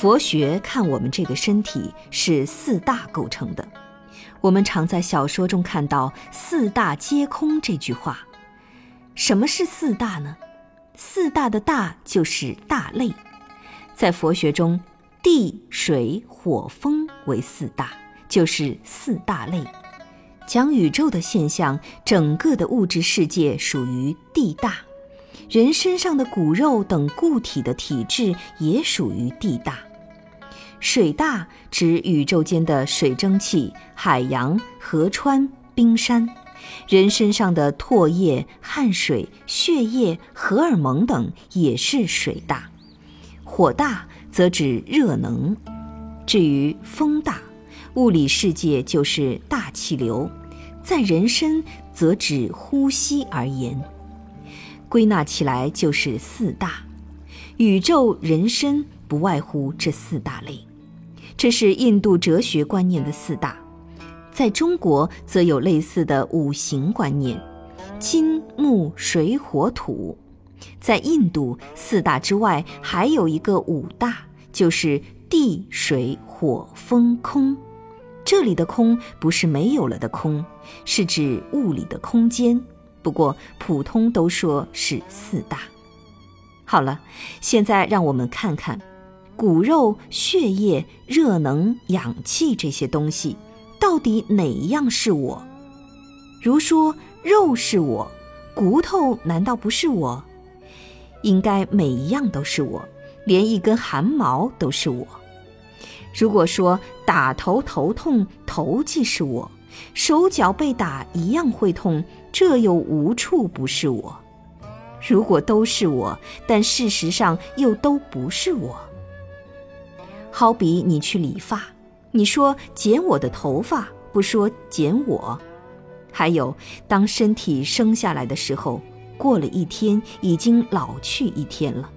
佛学看我们这个身体是四大构成的，我们常在小说中看到“四大皆空”这句话。什么是四大呢？四大的大就是大类，在佛学中，地、水、火、风为四大，就是四大类。讲宇宙的现象，整个的物质世界属于地大，人身上的骨肉等固体的体质也属于地大。水大指宇宙间的水蒸气、海洋、河川、冰山，人身上的唾液、汗水、血液、荷尔蒙等也是水大。火大则指热能。至于风大，物理世界就是大气流，在人身则指呼吸而言。归纳起来就是四大，宇宙人身不外乎这四大类。这是印度哲学观念的四大，在中国则有类似的五行观念：金、木、水、火、土。在印度四大之外，还有一个五大，就是地、水、火、风、空。这里的空不是没有了的空，是指物理的空间。不过普通都说是四大。好了，现在让我们看看。骨肉、血液、热能、氧气这些东西，到底哪一样是我？如说肉是我，骨头难道不是我？应该每一样都是我，连一根汗毛都是我。如果说打头头痛，头即是我；手脚被打一样会痛，这又无处不是我。如果都是我，但事实上又都不是我。好比你去理发，你说剪我的头发，不说剪我；还有当身体生下来的时候，过了一天，已经老去一天了；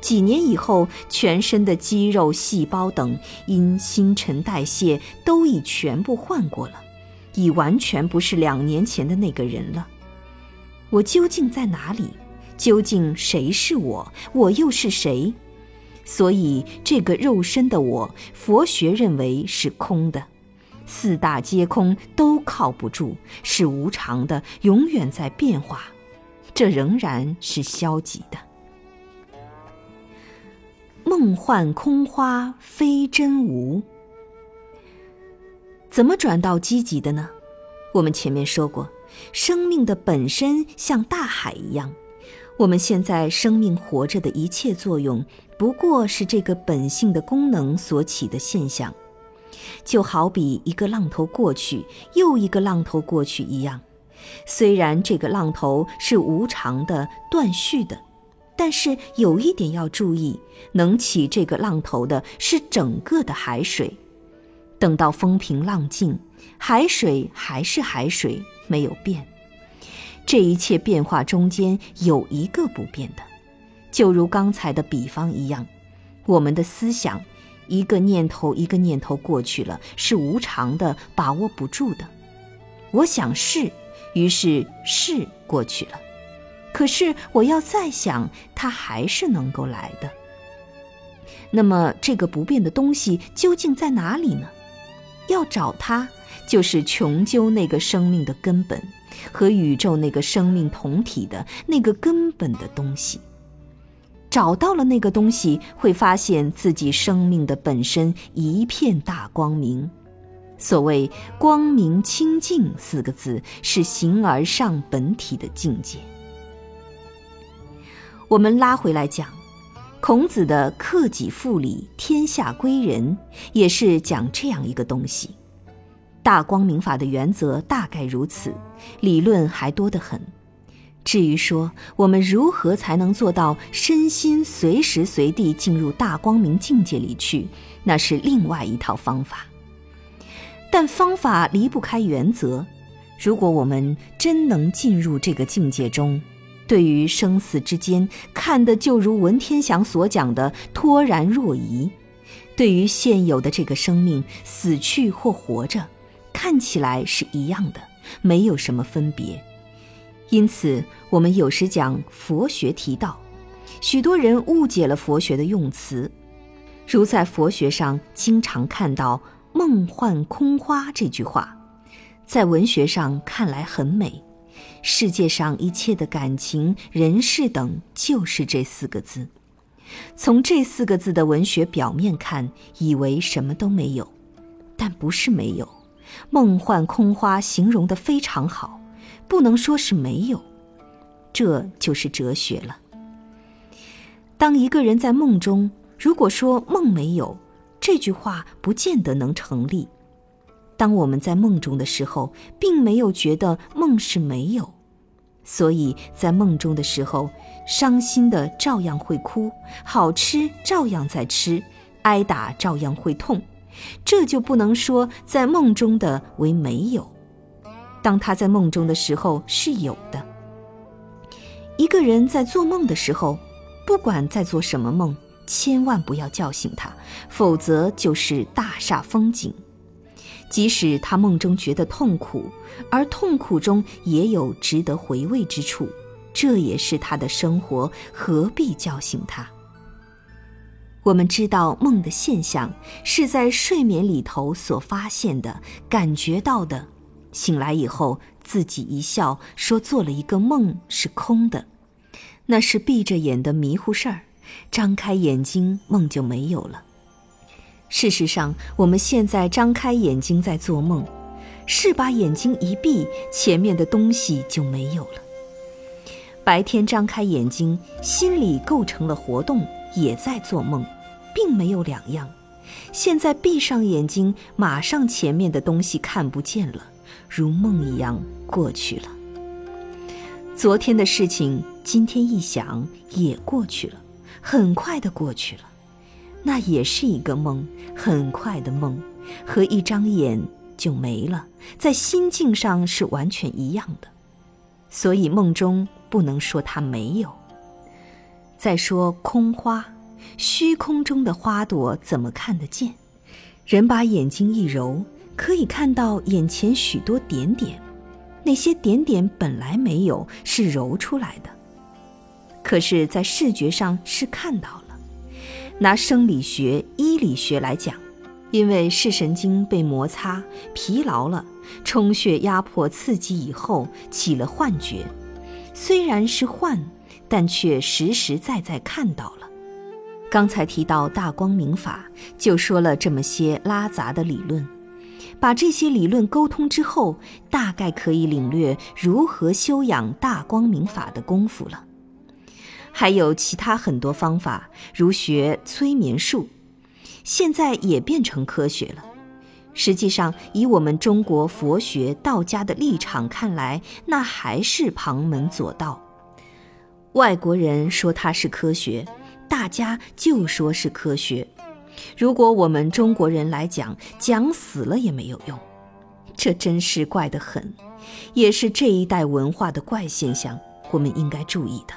几年以后，全身的肌肉、细胞等因新陈代谢都已全部换过了，已完全不是两年前的那个人了。我究竟在哪里？究竟谁是我？我又是谁？所以，这个肉身的我，佛学认为是空的，四大皆空，都靠不住，是无常的，永远在变化，这仍然是消极的。梦幻空花非真无，怎么转到积极的呢？我们前面说过，生命的本身像大海一样。我们现在生命活着的一切作用，不过是这个本性的功能所起的现象，就好比一个浪头过去，又一个浪头过去一样。虽然这个浪头是无常的、断续的，但是有一点要注意：能起这个浪头的是整个的海水。等到风平浪静，海水还是海水，没有变。这一切变化中间有一个不变的，就如刚才的比方一样，我们的思想，一个念头一个念头过去了，是无常的，把握不住的。我想是，于是是过去了，可是我要再想，它还是能够来的。那么这个不变的东西究竟在哪里呢？要找它，就是穷究那个生命的根本。和宇宙那个生命同体的那个根本的东西，找到了那个东西，会发现自己生命的本身一片大光明。所谓“光明清净”四个字，是形而上本体的境界。我们拉回来讲，孔子的“克己复礼，天下归仁”，也是讲这样一个东西。大光明法的原则大概如此，理论还多得很。至于说我们如何才能做到身心随时随地进入大光明境界里去，那是另外一套方法。但方法离不开原则。如果我们真能进入这个境界中，对于生死之间看得就如文天祥所讲的脱然若疑，对于现有的这个生命死去或活着，看起来是一样的，没有什么分别。因此，我们有时讲佛学提到，许多人误解了佛学的用词，如在佛学上经常看到“梦幻空花”这句话，在文学上看来很美。世界上一切的感情、人事等，就是这四个字。从这四个字的文学表面看，以为什么都没有，但不是没有。梦幻空花形容的非常好，不能说是没有。这就是哲学了。当一个人在梦中，如果说梦没有，这句话不见得能成立。当我们在梦中的时候，并没有觉得梦是没有。所以在梦中的时候，伤心的照样会哭，好吃照样在吃，挨打照样会痛，这就不能说在梦中的为没有。当他在梦中的时候是有的。一个人在做梦的时候，不管在做什么梦，千万不要叫醒他，否则就是大煞风景。即使他梦中觉得痛苦，而痛苦中也有值得回味之处，这也是他的生活，何必叫醒他？我们知道梦的现象是在睡眠里头所发现的、感觉到的，醒来以后自己一笑说做了一个梦是空的，那是闭着眼的迷糊事儿，张开眼睛梦就没有了。事实上，我们现在张开眼睛在做梦，是把眼睛一闭，前面的东西就没有了。白天张开眼睛，心里构成了活动，也在做梦，并没有两样。现在闭上眼睛，马上前面的东西看不见了，如梦一样过去了。昨天的事情，今天一想也过去了，很快的过去了。那也是一个梦，很快的梦，和一张眼就没了，在心境上是完全一样的，所以梦中不能说它没有。再说空花，虚空中的花朵怎么看得见？人把眼睛一揉，可以看到眼前许多点点，那些点点本来没有，是揉出来的，可是，在视觉上是看到了。拿生理学、医理学来讲，因为视神经被摩擦、疲劳了，充血压迫刺激以后起了幻觉，虽然是幻，但却实实在在看到。刚才提到大光明法，就说了这么些拉杂的理论，把这些理论沟通之后，大概可以领略如何修养大光明法的功夫了。还有其他很多方法，如学催眠术，现在也变成科学了。实际上，以我们中国佛学道家的立场看来，那还是旁门左道。外国人说它是科学，大家就说是科学。如果我们中国人来讲，讲死了也没有用。这真是怪得很，也是这一代文化的怪现象，我们应该注意的。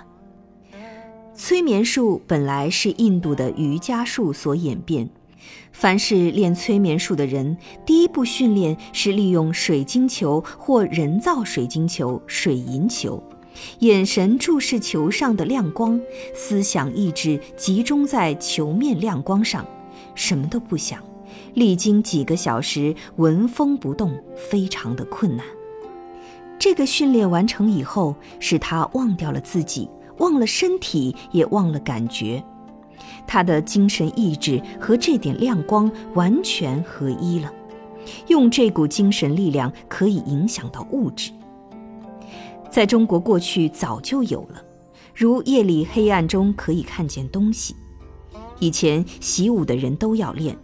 催眠术本来是印度的瑜伽术所演变。凡是练催眠术的人，第一步训练是利用水晶球或人造水晶球、水银球，眼神注视球上的亮光，思想意志集中在球面亮光上，什么都不想。历经几个小时，纹风不动，非常的困难。这个训练完成以后，使他忘掉了自己。忘了身体，也忘了感觉，他的精神意志和这点亮光完全合一了。用这股精神力量可以影响到物质。在中国过去早就有了，如夜里黑暗中可以看见东西。以前习武的人都要练，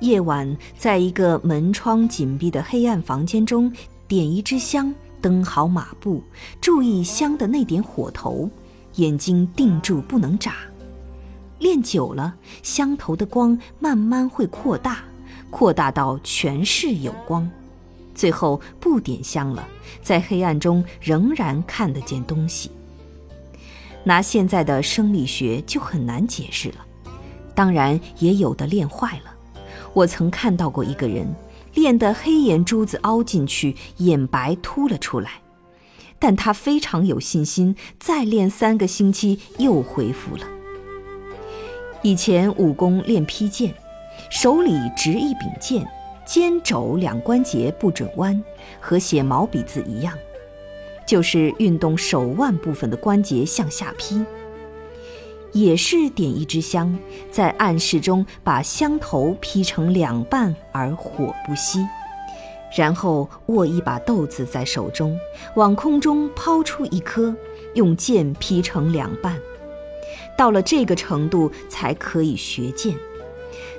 夜晚在一个门窗紧闭的黑暗房间中点一支香，蹬好马步，注意香的那点火头，眼睛定住不能眨。练久了，香头的光慢慢会扩大，扩大到全是有光，最后不点香了，在黑暗中仍然看得见东西。拿现在的生理学就很难解释了，当然也有的练坏了。我曾看到过一个人。练得黑眼珠子凹进去，眼白凸了出来，但他非常有信心，再练三个星期又恢复了。以前武功练劈剑，手里执一柄剑，肩肘两关节不准弯，和写毛笔字一样，就是运动手腕部分的关节向下劈。也是点一支香，在暗室中把香头劈成两半而火不熄，然后握一把豆子在手中，往空中抛出一颗，用剑劈成两半。到了这个程度才可以学剑，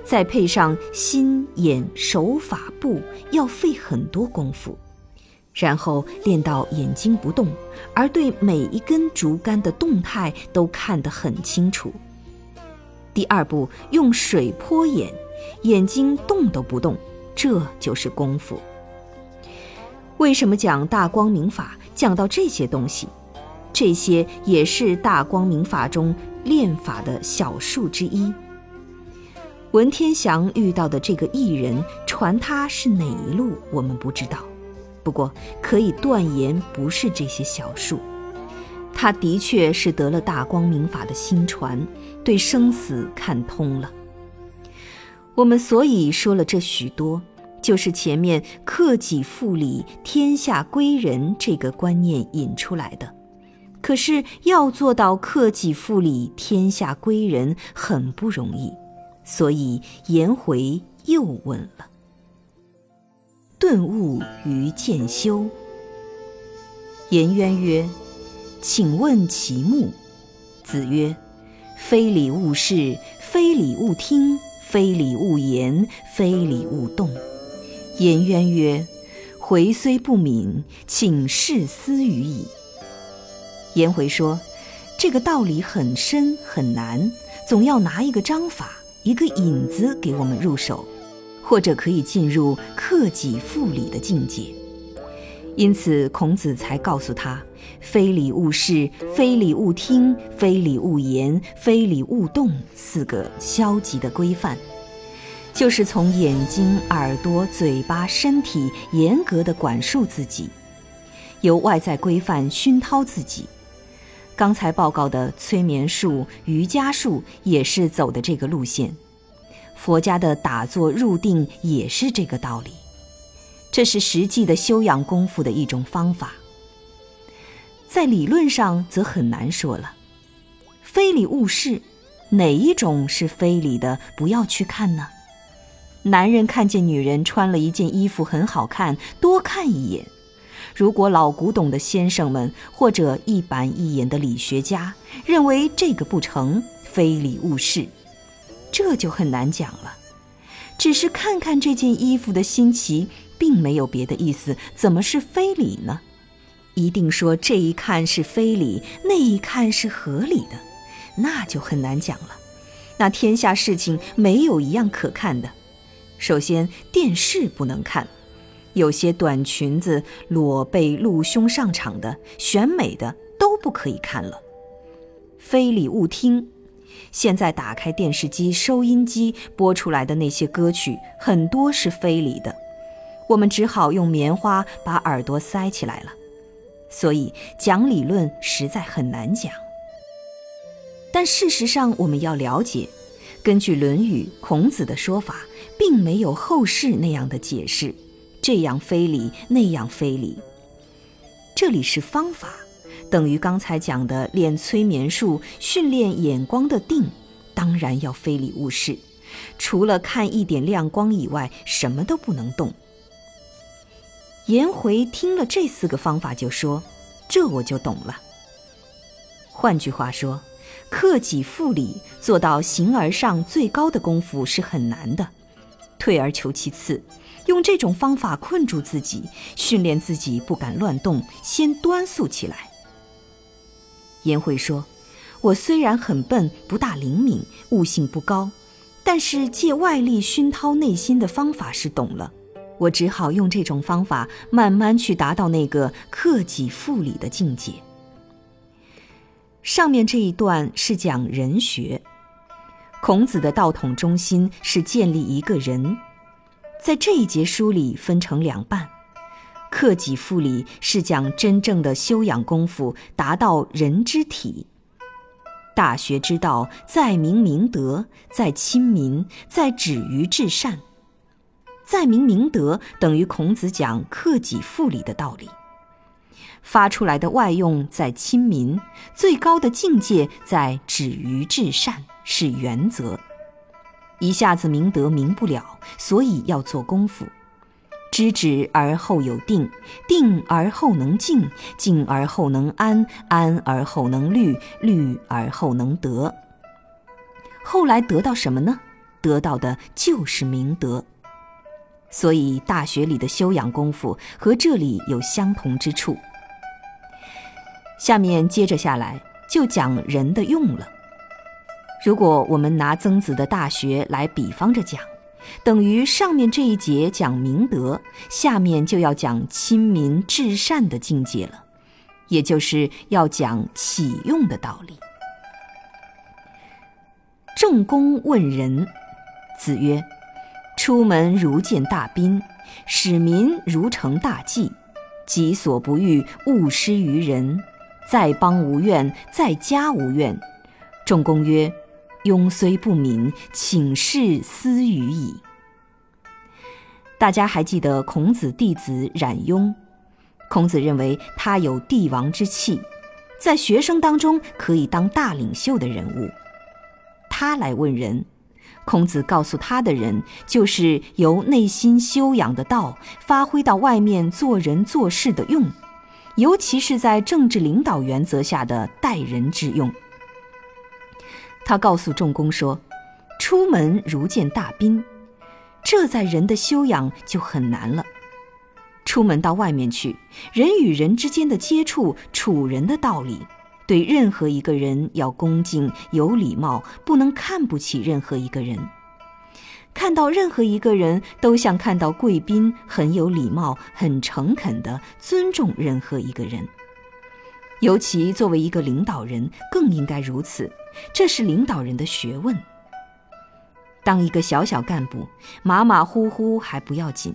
再配上心眼手法步，要费很多功夫。然后练到眼睛不动，而对每一根竹竿的动态都看得很清楚。第二步用水泼眼，眼睛动都不动，这就是功夫。为什么讲大光明法？讲到这些东西，这些也是大光明法中练法的小术之一。文天祥遇到的这个艺人，传他是哪一路，我们不知道。不过可以断言，不是这些小数。他的确是得了大光明法的新传，对生死看通了。我们所以说了这许多，就是前面“克己复礼，天下归仁”这个观念引出来的。可是要做到克己复礼，天下归仁，很不容易，所以颜回又问了。顿悟于渐修。颜渊曰：“请问其目。”子曰：“非礼勿视，非礼勿听，非礼勿言，非礼勿动。”颜渊曰：“回虽不敏，请试思语矣。”颜回说：“这个道理很深很难，总要拿一个章法，一个引子给我们入手。”或者可以进入克己复礼的境界，因此孔子才告诉他：“非礼勿视，非礼勿听，非礼勿言，非礼勿动。”四个消极的规范，就是从眼睛、耳朵、嘴巴、身体严格的管束自己，由外在规范熏陶自己。刚才报告的催眠术、瑜伽术也是走的这个路线。佛家的打坐入定也是这个道理，这是实际的修养功夫的一种方法。在理论上则很难说了。非礼勿视，哪一种是非礼的？不要去看呢？男人看见女人穿了一件衣服很好看，多看一眼。如果老古董的先生们或者一板一眼的理学家认为这个不成，非礼勿视。这就很难讲了，只是看看这件衣服的新奇，并没有别的意思，怎么是非礼呢？一定说这一看是非礼，那一看是合理的，那就很难讲了。那天下事情没有一样可看的。首先，电视不能看，有些短裙子、裸背露胸上场的、选美的都不可以看了。非礼勿听。现在打开电视机、收音机播出来的那些歌曲，很多是非礼的，我们只好用棉花把耳朵塞起来了。所以讲理论实在很难讲。但事实上，我们要了解，根据《论语》孔子的说法，并没有后世那样的解释，这样非礼，那样非礼。这里是方法。等于刚才讲的练催眠术、训练眼光的定，当然要非礼勿视，除了看一点亮光以外，什么都不能动。颜回听了这四个方法，就说：“这我就懂了。”换句话说，克己复礼，做到形而上最高的功夫是很难的，退而求其次，用这种方法困住自己，训练自己不敢乱动，先端肃起来。颜回说：“我虽然很笨，不大灵敏，悟性不高，但是借外力熏陶内心的方法是懂了。我只好用这种方法，慢慢去达到那个克己复礼的境界。”上面这一段是讲人学，孔子的道统中心是建立一个人。在这一节书里分成两半，克己复礼是讲真正的修养功夫，达到人之体。大学之道，在明明德，在亲民，在止于至善。在明明德等于孔子讲克己复礼的道理。发出来的外用在亲民，最高的境界在止于至善，是原则。一下子明德明不了，所以要做功夫。知止而后有定，定而后能静，静而后能安，安而后能虑，虑而后能得。后来得到什么呢？得到的就是明德。所以《大学》里的修养功夫和这里有相同之处。下面接着下来就讲人的用了。如果我们拿曾子的《大学》来比方着讲，等于上面这一节讲明德，下面就要讲亲民至善的境界了，也就是要讲启用的道理。仲弓问仁，子曰：“出门如见大宾，使民如承大祭，己所不欲，勿施于人。在邦无怨，在家无怨。”仲弓曰。庸虽不敏，请示思语矣。大家还记得孔子弟子冉雍？孔子认为他有帝王之气，在学生当中可以当大领袖的人物。他来问人，孔子告诉他的人，就是由内心修养的道发挥到外面做人做事的用，尤其是在政治领导原则下的待人之用。他告诉仲弓说：“出门如见大宾，这在人的修养就很难了。出门到外面去，人与人之间的接触、处人的道理，对任何一个人要恭敬、有礼貌，不能看不起任何一个人。看到任何一个人都像看到贵宾，很有礼貌、很诚恳地尊重任何一个人。尤其作为一个领导人，更应该如此。”这是领导人的学问。当一个小小干部，马马虎虎还不要紧；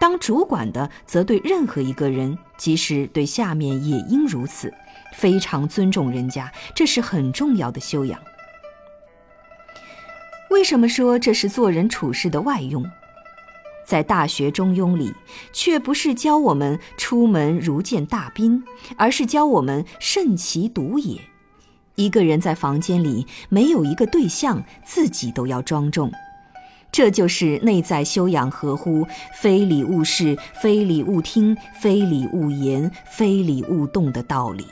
当主管的，则对任何一个人，即使对下面也应如此，非常尊重人家。这是很重要的修养。为什么说这是做人处事的外用？在《大学》《中庸》里，却不是教我们出门如见大宾，而是教我们慎其独也。一个人在房间里没有一个对象，自己都要庄重，这就是内在修养合乎“非礼勿视，非礼勿听，非礼勿言，非礼勿动”的道理。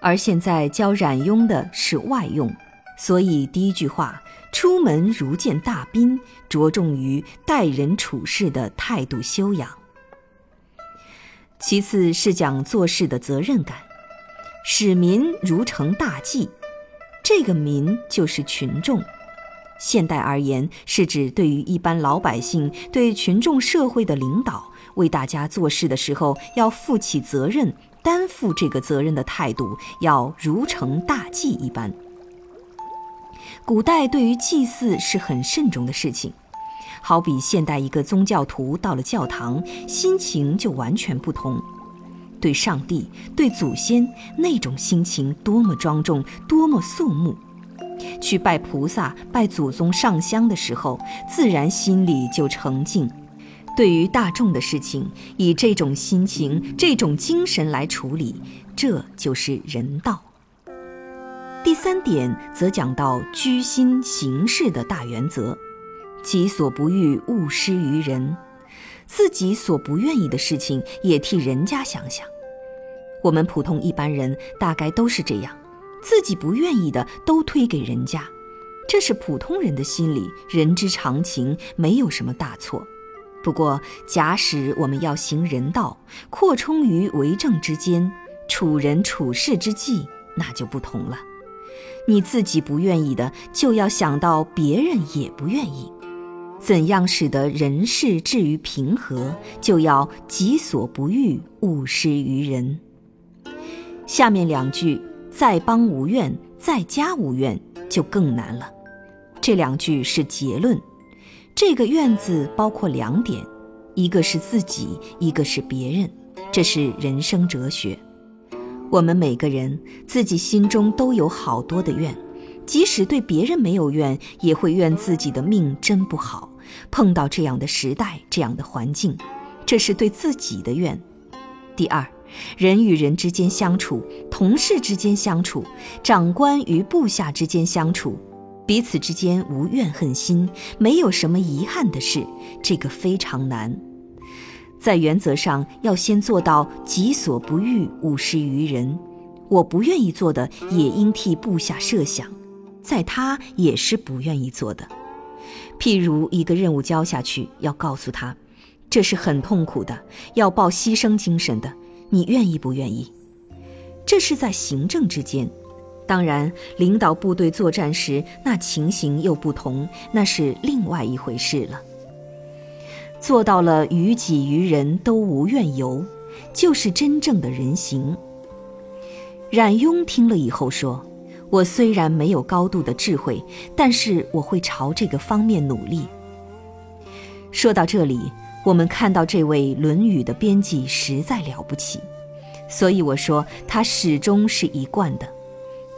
而现在教冉雍的是外用，所以第一句话“出门如见大宾”着重于待人处事的态度修养，其次是讲做事的责任感。使民如承大祭，这个民就是群众。现代而言，是指对于一般老百姓、对群众社会的领导，为大家做事的时候要负起责任、担负这个责任的态度，要如承大祭一般。古代对于祭祀是很慎重的事情，好比现代一个宗教徒到了教堂，心情就完全不同。对上帝、对祖先那种心情多么庄重，多么肃穆。去拜菩萨、拜祖宗上香的时候，自然心里就澄净。对于大众的事情，以这种心情、这种精神来处理，这就是人道。第三点则讲到居心行事的大原则：己所不欲，勿施于人。自己所不愿意的事情，也替人家想想。我们普通一般人大概都是这样，自己不愿意的都推给人家，这是普通人的心理，人之常情，没有什么大错。不过，假使我们要行人道，扩充于为政之间，处人处事之际，那就不同了。你自己不愿意的，就要想到别人也不愿意。怎样使得人事至于平和，就要己所不欲，勿施于人。下面两句“在邦无怨，在家无怨”就更难了。这两句是结论。这个“怨”字包括两点，一个是自己，一个是别人。这是人生哲学。我们每个人自己心中都有好多的怨，即使对别人没有怨，也会怨自己的命真不好。碰到这样的时代，这样的环境，这是对自己的怨。第二，人与人之间相处，同事之间相处，长官与部下之间相处，彼此之间无怨恨心，没有什么遗憾的事，这个非常难。在原则上，要先做到己所不欲，勿施于人。我不愿意做的，也应替部下设想，在他也是不愿意做的。譬如一个任务交下去，要告诉他，这是很痛苦的，要抱牺牲精神的，你愿意不愿意？这是在行政之间，当然领导部队作战时，那情形又不同，那是另外一回事了。做到了于己于人都无怨尤，就是真正的人行。冉雍听了以后说。我虽然没有高度的智慧，但是我会朝这个方面努力。说到这里，我们看到这位《论语》的编辑实在了不起，所以我说他始终是一贯的。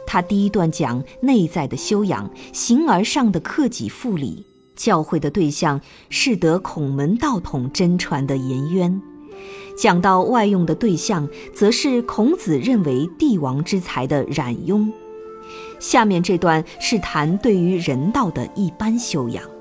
他第一段讲内在的修养，形而上的克己复礼，教诲的对象是得孔门道统真传的颜渊；讲到外用的对象，则是孔子认为帝王之才的冉雍。下面这段是谈对于人道的一般修养。